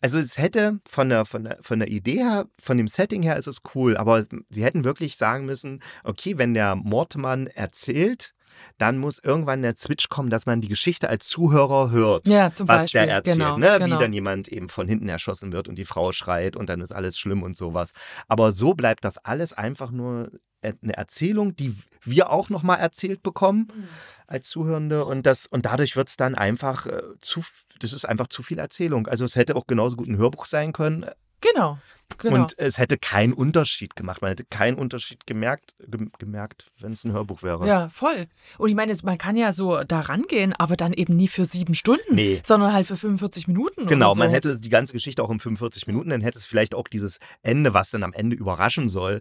[SPEAKER 1] also es hätte von der, von der, von der Idee her, von dem Setting her ist es cool, aber sie hätten wirklich sagen müssen, okay, wenn der Mordmann erzählt, dann muss irgendwann der Switch kommen, dass man die Geschichte als Zuhörer hört.
[SPEAKER 2] Ja, zum
[SPEAKER 1] was
[SPEAKER 2] Beispiel.
[SPEAKER 1] der erzählt,
[SPEAKER 2] genau,
[SPEAKER 1] ne?
[SPEAKER 2] genau.
[SPEAKER 1] wie dann jemand eben von hinten erschossen wird und die Frau schreit und dann ist alles schlimm und sowas. Aber so bleibt das alles einfach nur eine Erzählung, die wir auch nochmal erzählt bekommen
[SPEAKER 2] Mhm.
[SPEAKER 1] als Zuhörende und das und dadurch wird es dann einfach äh, zu, das ist einfach zu viel Erzählung. Also es hätte auch genauso gut ein Hörbuch sein können
[SPEAKER 2] Genau. Genau.
[SPEAKER 1] und es hätte keinen Unterschied gemacht. Man hätte keinen Unterschied gemerkt, gem- gemerkt, wenn es ein Hörbuch wäre.
[SPEAKER 2] Ja, voll. Und ich meine, man kann ja so da rangehen, aber dann eben nie für sieben Stunden,
[SPEAKER 1] Nee.
[SPEAKER 2] sondern halt für 45 Minuten.
[SPEAKER 1] Genau,
[SPEAKER 2] so.
[SPEAKER 1] man hätte die ganze Geschichte auch in 45 Minuten, dann hätte es vielleicht auch dieses Ende, was dann am Ende überraschen soll.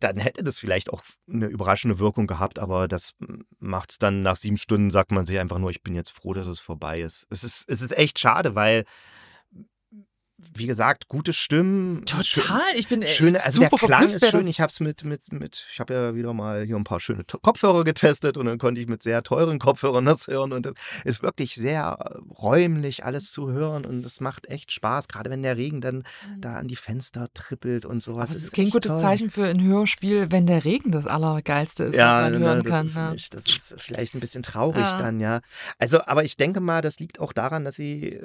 [SPEAKER 1] Dann hätte das vielleicht auch eine überraschende Wirkung gehabt, aber das macht es dann nach sieben Stunden, sagt man sich einfach nur, ich bin jetzt froh, dass es vorbei ist. Es ist, es ist echt schade, weil, wie gesagt, gute Stimmen.
[SPEAKER 2] Total. Ich bin äh,
[SPEAKER 1] Schöne, also der
[SPEAKER 2] super
[SPEAKER 1] Klang
[SPEAKER 2] verblüfft,
[SPEAKER 1] ist schön.
[SPEAKER 2] das-
[SPEAKER 1] Ich habe es mit, mit, mit, ich habe ja wieder mal hier ein paar schöne Kopfhörer getestet und dann konnte ich mit sehr teuren Kopfhörern das hören und es ist wirklich sehr räumlich alles zu hören und es macht echt Spaß, gerade wenn der Regen dann da an die Fenster trippelt und sowas.
[SPEAKER 2] Mhm. Es ist kein
[SPEAKER 1] echt
[SPEAKER 2] gutes
[SPEAKER 1] toll.
[SPEAKER 2] Zeichen für ein Hörspiel, wenn der Regen das Allergeilste ist, was
[SPEAKER 1] Ja,
[SPEAKER 2] man
[SPEAKER 1] ne,
[SPEAKER 2] hören
[SPEAKER 1] das
[SPEAKER 2] kann.
[SPEAKER 1] ist
[SPEAKER 2] ja.
[SPEAKER 1] nicht. Das ist vielleicht ein bisschen traurig
[SPEAKER 2] Ja.
[SPEAKER 1] dann, ja. Also, aber ich denke mal, das liegt auch daran, dass sie,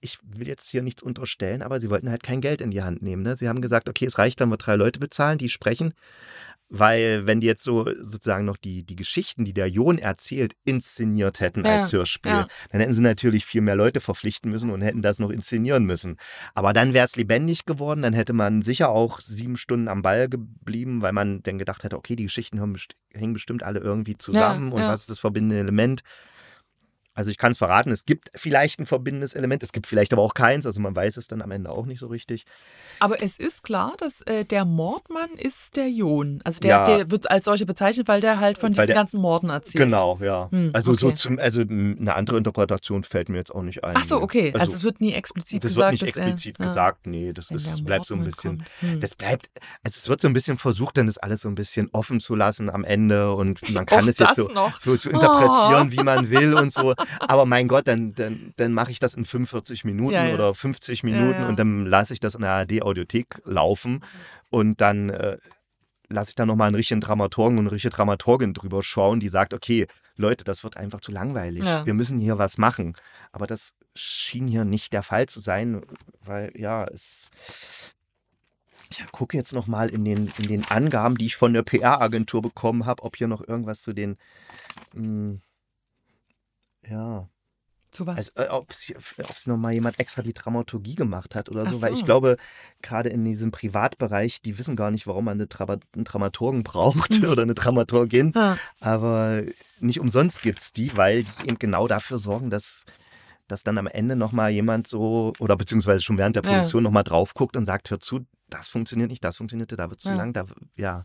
[SPEAKER 1] ich will jetzt hier nichts unterstellen, aber sie wollten halt kein Geld in die Hand nehmen. Ne? Sie haben gesagt, okay, es reicht, wenn wir drei Leute bezahlen, die sprechen. Weil, wenn die jetzt so sozusagen noch die, die Geschichten, die der Jon erzählt, inszeniert hätten
[SPEAKER 2] Ja,
[SPEAKER 1] als Hörspiel,
[SPEAKER 2] ja.
[SPEAKER 1] dann hätten sie natürlich viel mehr Leute verpflichten müssen und hätten das noch inszenieren müssen. Aber dann wäre es lebendig geworden, dann hätte man sicher auch sieben Stunden am Ball geblieben, weil man dann gedacht hätte, okay, die Geschichten hängen bestimmt alle irgendwie zusammen und
[SPEAKER 2] ja.
[SPEAKER 1] was ist das verbindende Element? Also ich kann es verraten, es gibt vielleicht ein verbindendes Element, es gibt vielleicht aber auch keins, also man weiß es dann am Ende auch nicht so richtig.
[SPEAKER 2] Aber es ist klar, dass äh, der Mordmann ist der Jon. Also der,
[SPEAKER 1] Ja.
[SPEAKER 2] der wird als solcher bezeichnet, weil der halt von
[SPEAKER 1] Weil
[SPEAKER 2] diesen
[SPEAKER 1] der-
[SPEAKER 2] ganzen Morden erzählt.
[SPEAKER 1] Genau, ja.
[SPEAKER 2] Hm,
[SPEAKER 1] also so
[SPEAKER 2] okay.
[SPEAKER 1] zum, also eine andere Interpretation fällt mir jetzt auch nicht ein.
[SPEAKER 2] Ach so, okay. Also, es wird nie explizit
[SPEAKER 1] das
[SPEAKER 2] gesagt.
[SPEAKER 1] wird nicht
[SPEAKER 2] dass er-
[SPEAKER 1] explizit
[SPEAKER 2] ja,
[SPEAKER 1] gesagt, nee, das
[SPEAKER 2] wenn
[SPEAKER 1] ist, bleibt so ein bisschen.
[SPEAKER 2] Hm.
[SPEAKER 1] Das bleibt, also es wird so ein bisschen versucht, dann das alles so ein bisschen offen zu lassen am Ende und man kann es jetzt
[SPEAKER 2] das
[SPEAKER 1] so,
[SPEAKER 2] noch.
[SPEAKER 1] so zu interpretieren,
[SPEAKER 2] Oh.
[SPEAKER 1] wie man will und so. Aber mein Gott, dann, dann, dann mache ich das in 45 Minuten
[SPEAKER 2] Ja, ja.
[SPEAKER 1] oder 50 Minuten
[SPEAKER 2] ja.
[SPEAKER 1] und dann lasse ich das in der ARD-Audiothek laufen und dann äh, lasse ich da nochmal einen richtigen Dramaturgen und eine richtige Dramaturgin drüber schauen, die sagt, okay, Leute, das wird einfach zu langweilig. Wir müssen hier was machen. Aber das schien hier nicht der Fall zu sein, weil ja, es. Ich gucke jetzt nochmal in den, in den Angaben, die ich von der PR-Agentur bekommen habe, ob hier noch irgendwas zu den. Mh, ja,
[SPEAKER 2] Zu was?
[SPEAKER 1] Also, äh, ob es nochmal jemand extra die Dramaturgie gemacht hat oder
[SPEAKER 2] Ach
[SPEAKER 1] so, weil ich
[SPEAKER 2] so.
[SPEAKER 1] glaube, gerade in diesem Privatbereich, die wissen gar nicht, warum man eine Traba einen Dramaturgen braucht oder eine Dramaturgin.
[SPEAKER 2] Ja.
[SPEAKER 1] Aber nicht umsonst gibt es die, weil die eben genau dafür sorgen, dass, dass dann am Ende nochmal jemand so, oder beziehungsweise schon während der
[SPEAKER 2] Ja.
[SPEAKER 1] Produktion nochmal drauf guckt und sagt, hör zu, das funktioniert nicht, das funktionierte, da wird zu
[SPEAKER 2] Ja.
[SPEAKER 1] lang, da, ja.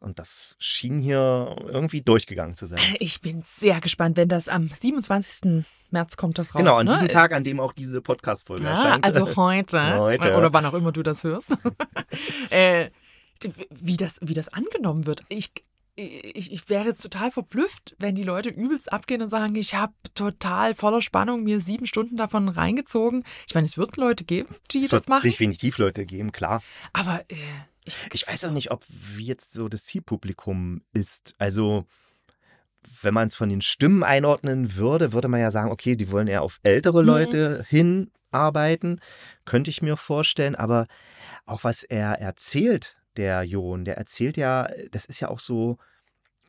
[SPEAKER 1] Und das schien hier irgendwie durchgegangen zu sein.
[SPEAKER 2] Ich bin sehr gespannt, wenn das am 27. März kommt das raus.
[SPEAKER 1] Genau, an
[SPEAKER 2] ne?
[SPEAKER 1] diesem Tag, an dem auch diese Podcast-Folge
[SPEAKER 2] Ah,
[SPEAKER 1] erscheint.
[SPEAKER 2] also heute,
[SPEAKER 1] Heute.
[SPEAKER 2] oder wann auch immer du das hörst. äh, wie, das, wie das angenommen wird. Ich, ich, ich wäre jetzt total verblüfft, wenn die Leute übelst abgehen und sagen, ich habe total voller Spannung mir sieben Stunden davon reingezogen. Ich meine, es wird Leute geben, die
[SPEAKER 1] Es
[SPEAKER 2] das
[SPEAKER 1] wird
[SPEAKER 2] machen.
[SPEAKER 1] definitiv Leute geben, klar.
[SPEAKER 2] Aber äh, ich,
[SPEAKER 1] weiß auch nicht, ob jetzt so das Zielpublikum ist. Also, wenn man es von den Stimmen einordnen würde, würde man ja sagen, okay, die wollen eher auf ältere
[SPEAKER 2] Mhm.
[SPEAKER 1] Leute hinarbeiten. Könnte ich mir vorstellen. Aber auch was er erzählt, der Jon, der erzählt ja, das ist ja auch so.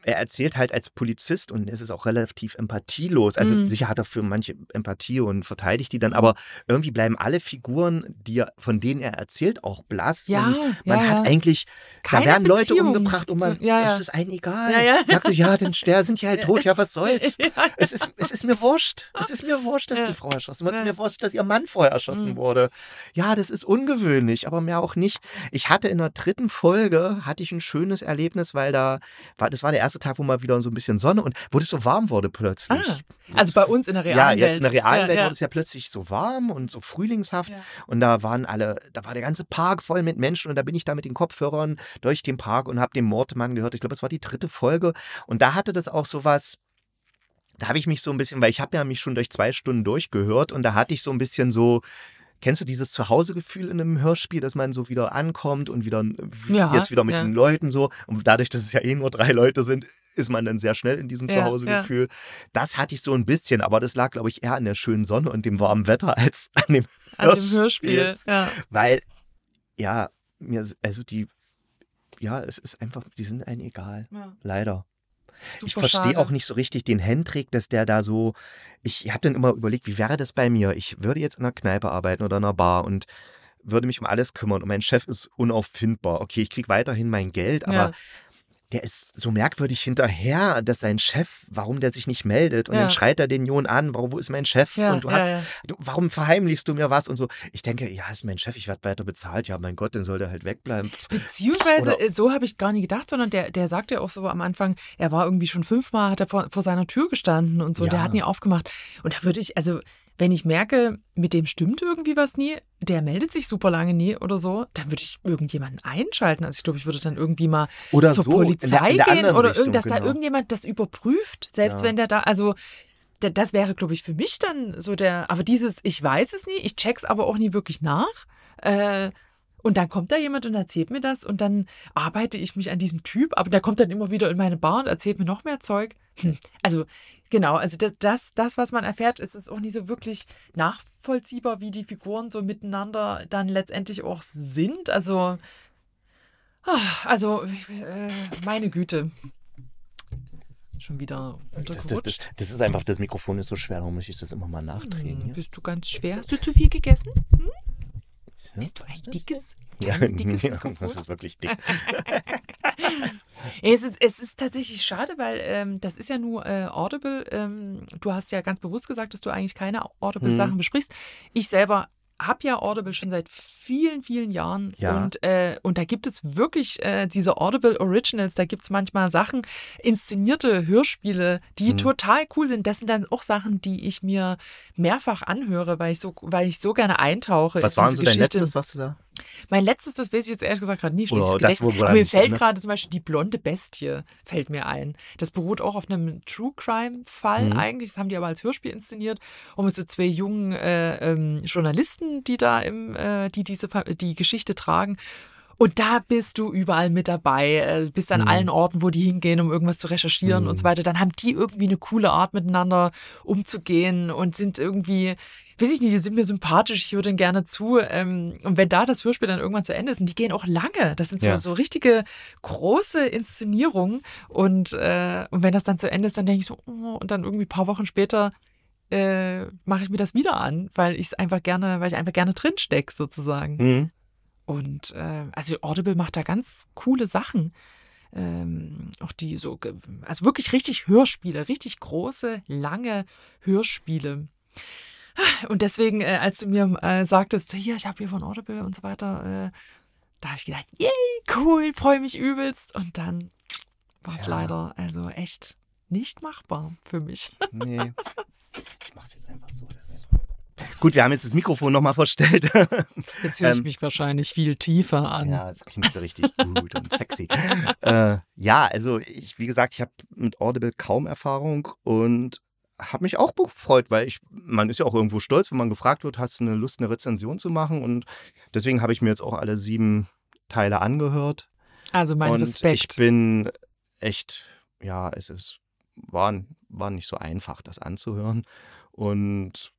[SPEAKER 1] Er erzählt halt als Polizist und es ist auch relativ empathielos. Also
[SPEAKER 2] Mhm.
[SPEAKER 1] sicher hat er für manche Empathie und verteidigt die dann, aber irgendwie bleiben alle Figuren, die er, von denen er erzählt, auch blass.
[SPEAKER 2] Ja,
[SPEAKER 1] und man
[SPEAKER 2] ja,
[SPEAKER 1] hat eigentlich,
[SPEAKER 2] Keine
[SPEAKER 1] da werden Leute
[SPEAKER 2] Beziehung
[SPEAKER 1] umgebracht und man,
[SPEAKER 2] zu- ja, ja.
[SPEAKER 1] es ist einem egal.
[SPEAKER 2] Ja, ja.
[SPEAKER 1] Sagt sich, ja, denn der sind ja halt tot, ja, was soll's. Es, ist, es ist mir wurscht. Es ist mir wurscht, dass die Frau erschossen wurde. Es ist mir wurscht, dass ihr Mann vorher erschossen
[SPEAKER 2] Mhm.
[SPEAKER 1] wurde. Ja, das ist ungewöhnlich, aber mehr auch nicht. Ich hatte in der dritten Folge, hatte ich ein schönes Erlebnis, weil da, war, das war der erste Tag, wo mal wieder so ein bisschen Sonne und wo es so warm wurde plötzlich.
[SPEAKER 2] Ah, also bei uns in der realen
[SPEAKER 1] Ja,
[SPEAKER 2] Welt.
[SPEAKER 1] jetzt in der realen
[SPEAKER 2] ja,
[SPEAKER 1] Welt
[SPEAKER 2] ja.
[SPEAKER 1] wurde es ja plötzlich so warm und so frühlingshaft.
[SPEAKER 2] Ja.
[SPEAKER 1] Und da waren alle, da war der ganze Park voll mit Menschen und da bin ich da mit den Kopfhörern durch den Park und habe den Mordmann gehört. Ich glaube, es war die dritte Folge. Und da hatte das auch so was. Da habe ich mich so ein bisschen, weil ich habe ja mich schon durch zwei Stunden durchgehört und da hatte ich so ein bisschen so, kennst du dieses Zuhausegefühl in einem Hörspiel, dass man so wieder ankommt und wieder
[SPEAKER 2] Ja,
[SPEAKER 1] jetzt wieder mit
[SPEAKER 2] ja.
[SPEAKER 1] den Leuten so und dadurch, dass es ja eh nur drei Leute sind, ist man dann sehr schnell in diesem
[SPEAKER 2] Ja,
[SPEAKER 1] Zuhausegefühl. Das hatte ich so ein bisschen, aber das lag, glaube ich, eher an der schönen Sonne und dem warmen Wetter als an dem
[SPEAKER 2] An dem Hörspiel.
[SPEAKER 1] Weil, ja, mir, also die, ja, es ist einfach, die sind einem egal.
[SPEAKER 2] Ja.
[SPEAKER 1] Leider. ich
[SPEAKER 2] Super
[SPEAKER 1] verstehe auch nicht so richtig den Hendrik, dass der da so. Ich habe dann immer überlegt, wie wäre das bei mir? Ich würde jetzt in einer Kneipe arbeiten oder in einer Bar und würde mich um alles kümmern und mein Chef ist unauffindbar. Okay, ich kriege weiterhin mein Geld, aber
[SPEAKER 2] Ja.
[SPEAKER 1] Der ist so merkwürdig hinterher, dass sein Chef, warum der sich nicht meldet und
[SPEAKER 2] Ja.
[SPEAKER 1] dann schreit er den Jon an, warum, wo ist mein Chef?
[SPEAKER 2] Ja,
[SPEAKER 1] und du hast,
[SPEAKER 2] ja.
[SPEAKER 1] du, warum verheimlichst du mir was und so. Ich denke, ja, ist mein Chef, ich werde weiter bezahlt. Ja, mein Gott, dann soll der halt wegbleiben.
[SPEAKER 2] Beziehungsweise,
[SPEAKER 1] Oder-
[SPEAKER 2] äh, so habe ich gar nicht gedacht, sondern der, der sagte ja auch so am Anfang, er war irgendwie schon fünfmal, hat er vor, vor seiner Tür gestanden und so, der hat nie aufgemacht. Und da würde ich, also, wenn ich merke, mit dem stimmt irgendwie was nie, der meldet sich super lange nie oder so, dann würde ich irgendjemanden einschalten. Also ich glaube, ich würde dann irgendwie mal
[SPEAKER 1] Oder
[SPEAKER 2] zur
[SPEAKER 1] so, in der-
[SPEAKER 2] Polizei
[SPEAKER 1] in der
[SPEAKER 2] gehen oder
[SPEAKER 1] Richtung,
[SPEAKER 2] dass da
[SPEAKER 1] genau.
[SPEAKER 2] irgendjemand das überprüft, selbst
[SPEAKER 1] Ja.
[SPEAKER 2] wenn der da, also da- das wäre, glaube ich, für mich dann so der, aber dieses, ich weiß es nie, ich check's aber auch nie wirklich nach. Äh, und dann kommt da jemand und erzählt mir das und dann arbeite ich mich an diesem Typ, aber der kommt dann immer wieder in meine Bar und erzählt mir noch mehr Zeug. Hm. Also genau, also das, das, das, was man erfährt, ist es auch nie so wirklich nachvollziehbar, wie die Figuren so miteinander dann letztendlich auch sind. Also, also äh, meine Güte. Schon wieder
[SPEAKER 1] Das, das, das,
[SPEAKER 2] untergerutscht.
[SPEAKER 1] das ist einfach, das Mikrofon ist so schwer, darum muss ich das immer mal nachdrehen.
[SPEAKER 2] Hm. Bist du ganz schwer? Hast du zu viel gegessen? Hm?
[SPEAKER 1] Ja.
[SPEAKER 2] Bist du ein dickes,
[SPEAKER 1] Ja,
[SPEAKER 2] kleines, dickes
[SPEAKER 1] ja,
[SPEAKER 2] Mikrofon?
[SPEAKER 1] das ist wirklich dick.
[SPEAKER 2] Es ist, es ist tatsächlich schade, weil ähm, das ist ja nur äh, Audible. Ähm, du hast ja ganz bewusst gesagt, dass du eigentlich keine Audible-Sachen
[SPEAKER 1] Mhm.
[SPEAKER 2] besprichst. Ich selber habe ja Audible schon seit vielen, vielen Jahren.
[SPEAKER 1] Ja.
[SPEAKER 2] Und, äh, und da gibt es wirklich äh, diese Audible Originals. Da gibt es manchmal Sachen, inszenierte Hörspiele, die
[SPEAKER 1] Mhm.
[SPEAKER 2] total cool sind. Das sind dann auch Sachen, die ich mir mehrfach anhöre, weil ich so, weil ich so gerne eintauche.
[SPEAKER 1] Was
[SPEAKER 2] in
[SPEAKER 1] war
[SPEAKER 2] diese
[SPEAKER 1] denn so dein
[SPEAKER 2] Geschichte.
[SPEAKER 1] letztes, was du da?
[SPEAKER 2] Mein letztes, das weiß ich jetzt ehrlich gesagt gerade nicht.
[SPEAKER 1] Oder das, wo-
[SPEAKER 2] Aber mir fällt gerade zum Beispiel die blonde Bestie, fällt mir ein. Das beruht auch auf einem True Crime-Fall
[SPEAKER 1] Mhm.
[SPEAKER 2] eigentlich. Das haben die aber als Hörspiel inszeniert. Und mit so zwei jungen äh, ähm, Journalisten, die da im, äh, die diese die Geschichte tragen. Und da bist du überall mit dabei, äh, bist an
[SPEAKER 1] Mhm.
[SPEAKER 2] allen Orten, wo die hingehen, um irgendwas zu recherchieren und so weiter. Dann haben die irgendwie eine coole Art miteinander umzugehen und sind irgendwie, weiß ich nicht, die sind mir sympathisch, ich höre denen gerne zu. Ähm, und wenn da das Hörspiel dann irgendwann zu Ende ist, und die gehen auch lange, das sind so,
[SPEAKER 1] Ja.
[SPEAKER 2] so richtige große Inszenierungen. Und, äh, und wenn das dann zu Ende ist, dann denke ich so, oh, und dann irgendwie ein paar Wochen später äh, mache ich mir das wieder an, weil ich es einfach gerne, weil ich einfach gerne drinstecke, sozusagen.
[SPEAKER 1] Mhm.
[SPEAKER 2] Und äh, also Audible macht da ganz coole Sachen. Ähm, auch die so, also wirklich richtig Hörspiele, richtig große, lange Hörspiele. Und deswegen, äh, als du mir äh, sagtest, hier, ich habe hier von Audible und so weiter, äh, da habe ich gedacht, yay, cool, freue mich übelst. Und dann war es leider also echt nicht machbar für mich.
[SPEAKER 1] Nee. Ich mach's jetzt einfach so. Einfach Gut, wir haben jetzt das Mikrofon nochmal verstellt.
[SPEAKER 2] Jetzt höre ich
[SPEAKER 1] Ähm,
[SPEAKER 2] mich wahrscheinlich viel tiefer an.
[SPEAKER 1] Ja, jetzt klingst du richtig gut und sexy. Äh, ja, also ich, wie gesagt, ich habe mit Audible kaum Erfahrung und habe mich auch gefreut, weil ich, man ist ja auch irgendwo stolz, wenn man gefragt wird, hast du eine Lust, eine Rezension zu machen und deswegen habe ich mir jetzt auch alle sieben Teile angehört.
[SPEAKER 2] Also mein
[SPEAKER 1] und
[SPEAKER 2] Respekt.
[SPEAKER 1] ich bin echt, ja, es ist, war, war nicht so einfach, das anzuhören und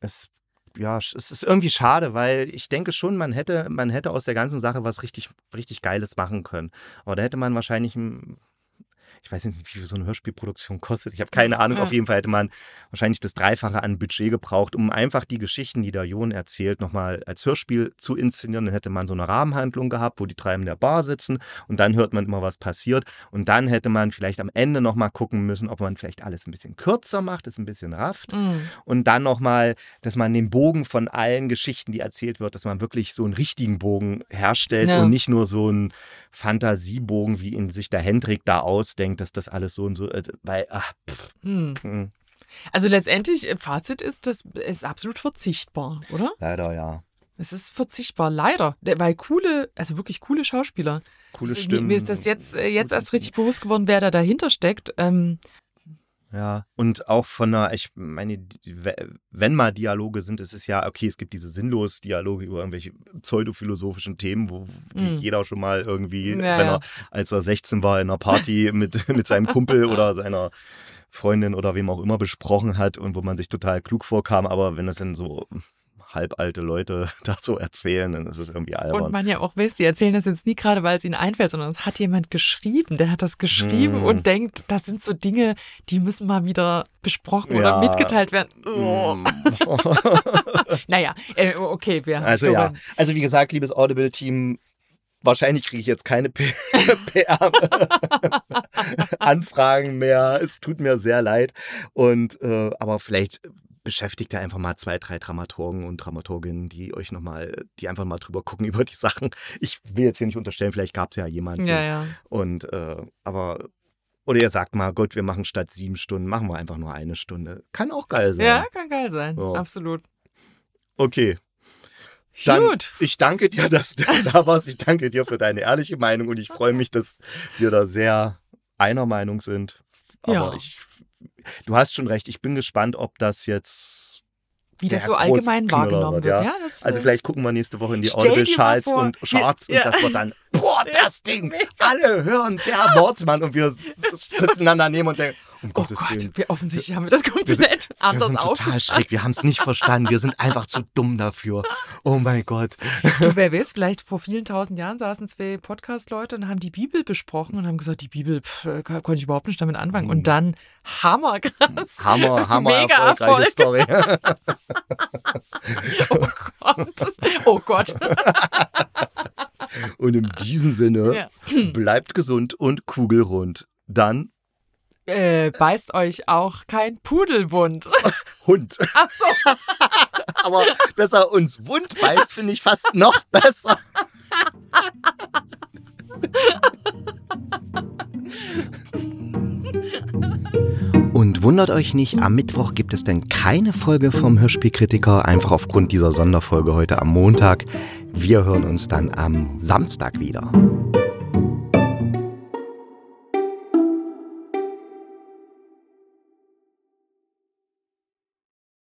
[SPEAKER 1] es ja, es ist irgendwie schade, weil ich denke schon, man hätte, man hätte aus der ganzen Sache was richtig, richtig Geiles machen können. Aber da hätte man wahrscheinlich, ein- ich weiß nicht, wie viel so eine Hörspielproduktion kostet. Ich habe keine Ahnung.
[SPEAKER 2] Ja.
[SPEAKER 1] Auf jeden Fall hätte man wahrscheinlich das Dreifache an Budget gebraucht, um einfach die Geschichten, die der Jon erzählt, nochmal als Hörspiel zu inszenieren. Dann hätte man so eine Rahmenhandlung gehabt, wo die drei in der Bar sitzen und dann hört man immer, was passiert. Und dann hätte man vielleicht am Ende nochmal gucken müssen, ob man vielleicht alles ein bisschen kürzer macht, es ein bisschen rafft
[SPEAKER 2] Mm.
[SPEAKER 1] und dann nochmal, dass man den Bogen von allen Geschichten, die erzählt wird, dass man wirklich so einen richtigen Bogen herstellt
[SPEAKER 2] Ja.
[SPEAKER 1] und nicht nur so einen Fantasiebogen, wie ihn sich der Hendrik da ausdenkt, dass das alles so und so, also, weil, ach, pff,
[SPEAKER 2] Mm.
[SPEAKER 1] hm,
[SPEAKER 2] Also letztendlich, äh, Fazit ist, das ist absolut verzichtbar, oder?
[SPEAKER 1] leider ja.
[SPEAKER 2] Es ist verzichtbar, leider. Der- Weil coole, also wirklich coole Schauspieler.
[SPEAKER 1] Coole
[SPEAKER 2] Also, mir-
[SPEAKER 1] Stimmen.
[SPEAKER 2] Mir ist das jetzt, äh, jetzt erst richtig bewusst geworden, wer da dahinter steckt. Ähm,
[SPEAKER 1] Ja, und auch von einer, ich meine, wenn mal Dialoge sind, ist es ja, okay, es gibt diese sinnlos Dialoge über irgendwelche pseudophilosophischen Themen, wo
[SPEAKER 2] Mm.
[SPEAKER 1] jeder schon mal irgendwie,
[SPEAKER 2] Ja,
[SPEAKER 1] wenn er, als er 16 war, in einer Party mit, mit seinem Kumpel oder seiner Freundin oder wem auch immer besprochen hat und wo man sich total klug vorkam, aber wenn das dann so halbalte Leute da so erzählen, dann ist es irgendwie albern.
[SPEAKER 2] und man ja auch weiß, die erzählen das jetzt nie gerade, weil es ihnen einfällt, sondern es hat jemand geschrieben, der hat das geschrieben
[SPEAKER 1] Hm.
[SPEAKER 2] und denkt, das sind so Dinge, die müssen mal wieder besprochen
[SPEAKER 1] Ja.
[SPEAKER 2] oder mitgeteilt werden. Oh.
[SPEAKER 1] Mm.
[SPEAKER 2] Naja, äh, okay, wir haben
[SPEAKER 1] Also ja, also wie gesagt, liebes Audible-Team, wahrscheinlich kriege ich jetzt keine PR-Anfragen mehr. Es tut mir sehr leid. Und äh, aber vielleicht beschäftigt ihr einfach mal zwei, drei Dramaturgen und Dramaturginnen, die euch nochmal, die einfach mal drüber gucken über die Sachen. Ich will jetzt hier nicht unterstellen, vielleicht gab es ja jemanden.
[SPEAKER 2] Ja, ja.
[SPEAKER 1] Und äh, aber oder ihr sagt mal, Gott, wir machen statt sieben Stunden, machen wir einfach nur eine Stunde. Kann auch geil sein.
[SPEAKER 2] Ja, kann geil sein.
[SPEAKER 1] Ja.
[SPEAKER 2] Absolut.
[SPEAKER 1] Okay. Dann,
[SPEAKER 2] Gut.
[SPEAKER 1] Ich danke dir, dass du da warst. Ich danke dir für deine ehrliche Meinung und ich freue mich, dass wir da sehr einer Meinung sind. Aber
[SPEAKER 2] Ja.
[SPEAKER 1] ich, du hast schon recht. Ich bin gespannt, ob das jetzt.
[SPEAKER 2] Wie das so allgemein wahrgenommen
[SPEAKER 1] wird, ja.
[SPEAKER 2] Ja, das,
[SPEAKER 1] Also vielleicht gucken wir nächste Woche in die Audible Charts und Charts
[SPEAKER 2] ja.
[SPEAKER 1] und das wird dann, boah, das Ding, alle hören der Wortmann und wir sitzen dann daneben und denken, um
[SPEAKER 2] Oh
[SPEAKER 1] Gottes Willen.
[SPEAKER 2] Gott, wir offensichtlich haben wir das komplett
[SPEAKER 1] Wir sind, wir
[SPEAKER 2] anders
[SPEAKER 1] sind total schräg, wir haben es nicht verstanden, wir sind einfach zu dumm dafür. Oh mein Gott.
[SPEAKER 2] Du, wer weiß, vielleicht vor vielen tausend Jahren saßen zwei Podcast-Leute und haben die Bibel besprochen und haben gesagt, die Bibel pff, äh, konnte ich überhaupt nicht damit anfangen. Und dann hammerkrass.
[SPEAKER 1] Hm. Hammer, hammer
[SPEAKER 2] Mega
[SPEAKER 1] erfolgreiche
[SPEAKER 2] Erfolg.
[SPEAKER 1] Story.
[SPEAKER 2] Oh Gott. Oh Gott.
[SPEAKER 1] Und in diesem Sinne,
[SPEAKER 2] Ja.
[SPEAKER 1] bleibt gesund und kugelrund. Dann
[SPEAKER 2] Äh, beißt euch auch kein Pudelwund.
[SPEAKER 1] Hund.
[SPEAKER 2] Ach so.
[SPEAKER 1] Aber dass er uns wund beißt, finde ich fast noch besser. Und wundert euch nicht, am Mittwoch gibt es denn keine Folge vom Hörspielkritiker, einfach aufgrund dieser Sonderfolge heute am Montag. Wir hören uns dann am Samstag wieder.